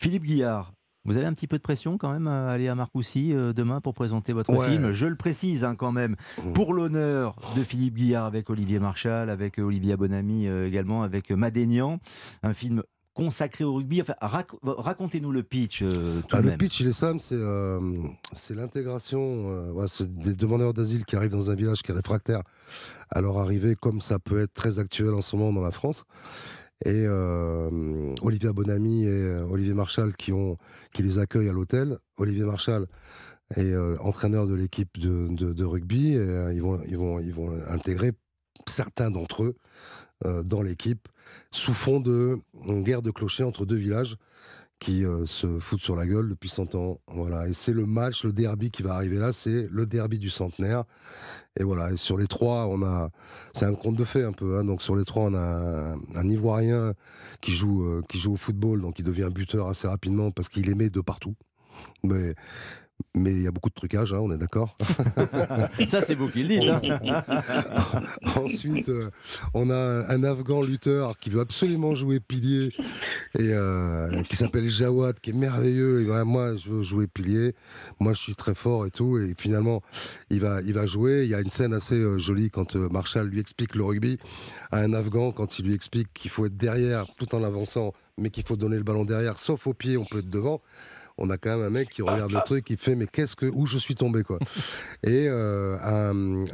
Philippe Guillard, vous avez un petit peu de pression quand même à aller à Marcoussis euh, demain pour présenter votre film? Je le précise hein, quand même, mmh. pour l'honneur de Philippe Guillard avec Olivier Marchal, avec Olivier Bonamy euh, également, avec Madénian. Un film consacré au rugby. Enfin, racontez-nous le pitch. Euh, ah, le pitch, il est simple, c'est l'intégration des demandeurs d'asile qui arrivent dans un village qui est réfractaire à leur arrivée, comme ça peut être très actuel en ce moment dans la France et euh, Olivier Bonamy et euh, Olivier Marchal qui, les accueillent à l'hôtel. Olivier Marchal est euh, entraîneur de l'équipe de, rugby et vont, ils, ils vont intégrer certains d'entre eux dans l'équipe sous fond de guerre de clochers entre deux villages qui se foutent sur la gueule depuis 100 ans. Voilà. Et c'est le match, le derby qui va arriver là, c'est le derby du centenaire. Et voilà, sur les trois, on a. C'est un conte de fait un peu. Hein. donc sur les trois, on a un, Ivoirien qui joue, euh, qui joue au football, donc il devient buteur assez rapidement parce qu'il aimait de partout. Mais mais il y a beaucoup de trucage, hein, on est d'accord. Ça, c'est vous qui le dites. Hein. Ensuite, euh, on a un, Afghan lutteur qui veut absolument jouer pilier et euh, qui s'appelle Jawad, qui est merveilleux. moi, je veux jouer pilier. Moi, je suis très fort et tout. Et finalement, il va, il va jouer. Il y a une scène assez euh, jolie quand Marshall lui explique le rugby à un Afghan, quand il lui explique qu'il faut être derrière tout en avançant, mais qu'il faut donner le ballon derrière, sauf au pied, on peut être devant on a quand même un mec qui regarde le truc, qui fait mais qu'est-ce que où je suis tombé quoi. Et euh,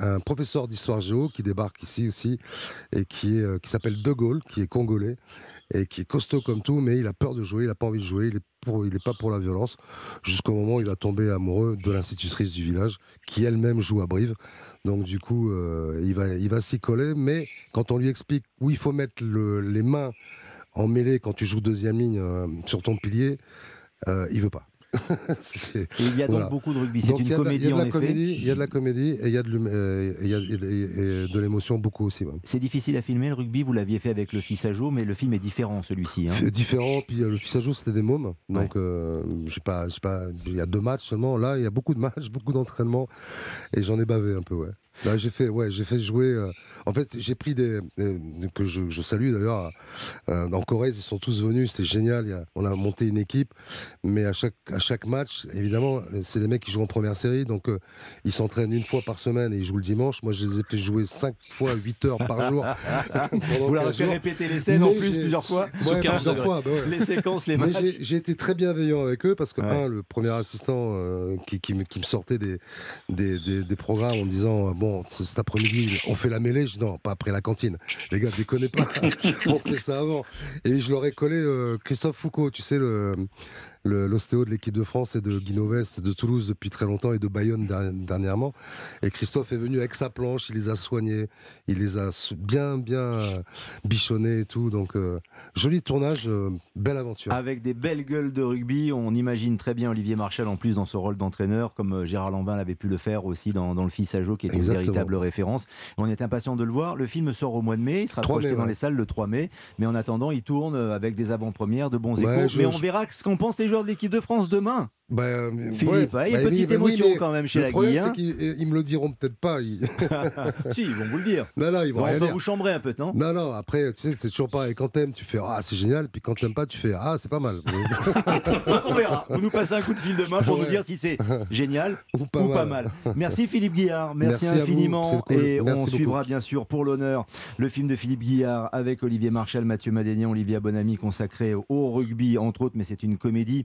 un, professeur d'histoire géo qui débarque ici aussi et qui euh, qui s'appelle De Gaulle, qui est congolais et qui est costaud comme tout, mais il a peur de jouer, il n'a pas envie de jouer, il est pour, il est pas pour la violence, jusqu'au moment où il va tomber amoureux de l'institutrice du village, qui elle-même joue à Brive. Donc du coup, euh, il va, il va s'y coller, mais quand on lui explique où il faut mettre les mains en mêlée quand tu joues deuxième ligne sur ton pilier, euh, il veut pas. il y a donc beaucoup de rugby. C'est une comédie en effet. Il y a de la comédie et il y a de, euh, l'émotion beaucoup aussi. C'est difficile à filmer le rugby. Vous l'aviez fait avec le fils à mais le film est différent celui-ci. Hein. Différent. Puis euh, le fils à c'était des mômes. Donc je sais pas, pas. Il y a deux matchs seulement. Là il y a beaucoup de matchs, beaucoup d'entraînements et j'en ai bavé un peu. Ouais. Là, j'ai fait, ouais, j'ai fait jouer. Euh, en fait, j'ai pris des, que je, je salue d'ailleurs. Euh, dans Corrèze, ils sont tous venus, c'était génial. on a monté une équipe, mais à chaque à chaque match, évidemment, c'est des mecs qui jouent en première série, donc euh, ils s'entraînent une fois par semaine et ils jouent le dimanche. Moi, je les ai fait jouer cinq fois, 8 heures par jour. Vous leur avez fait répéter les scènes en plus plusieurs fois. Ouais, plusieurs fois, bah Les séquences, les matchs. J'ai été très bienveillant avec eux parce que un, le premier assistant qui, qui, me, qui, me, sortait des des, des, des programmes en me disant bon, cet après-midi, on fait la mêlée. Je dis non, pas après la cantine. Les gars, déconnez pas. on fait ça avant. Et je leur ai collé euh, Christophe Foucault, tu sais, le, l'ostéo de l'équipe de France et de Guinovest de Toulouse depuis très longtemps et de Bayonne dernièrement. Et Christophe est venu avec sa planche, il les a soignés, il les a bien, bien euh, bichonnés et tout. Donc, euh, joli tournage, euh, belle aventure. Avec des belles gueules de rugby, on imagine très bien Olivier Marchal en plus dans ce rôle d'entraîneur, comme Gérard Lambin l'avait pu le faire aussi dans, Le Fils à Jo, qui est une véritable référence. On est impatient de le voir. Le film sort au mois de mai, il sera projeté dans les salles le 3 mai. Mais en attendant, il tourne avec des avant-premières, de bons échos. mais on verra ce qu'en pensent les de l'équipe de France demain. Bah, euh, Philippe, il y a une petite émotion quand même chez la Guy. Hein. Ils, me le diront peut-être pas. si, ils vont vous le dire. Non, non, ils vont on va vous chambrer un peu, non Non, non, après, tu sais, c'est toujours pareil. Quand t'aimes, tu fais Ah, c'est génial. Puis quand t'aimes pas, tu fais Ah, c'est pas mal. Donc on verra. Vous nous passez un coup de fil demain pour nous dire si c'est génial ou pas, mal. Merci Philippe Guillard. Merci, infiniment. Et on suivra bien sûr pour l'honneur le film de Philippe Guillard avec Olivier Marchal, Mathieu Madénian, Olivia Bonamy consacré au rugby, entre autres, mais c'est une comédie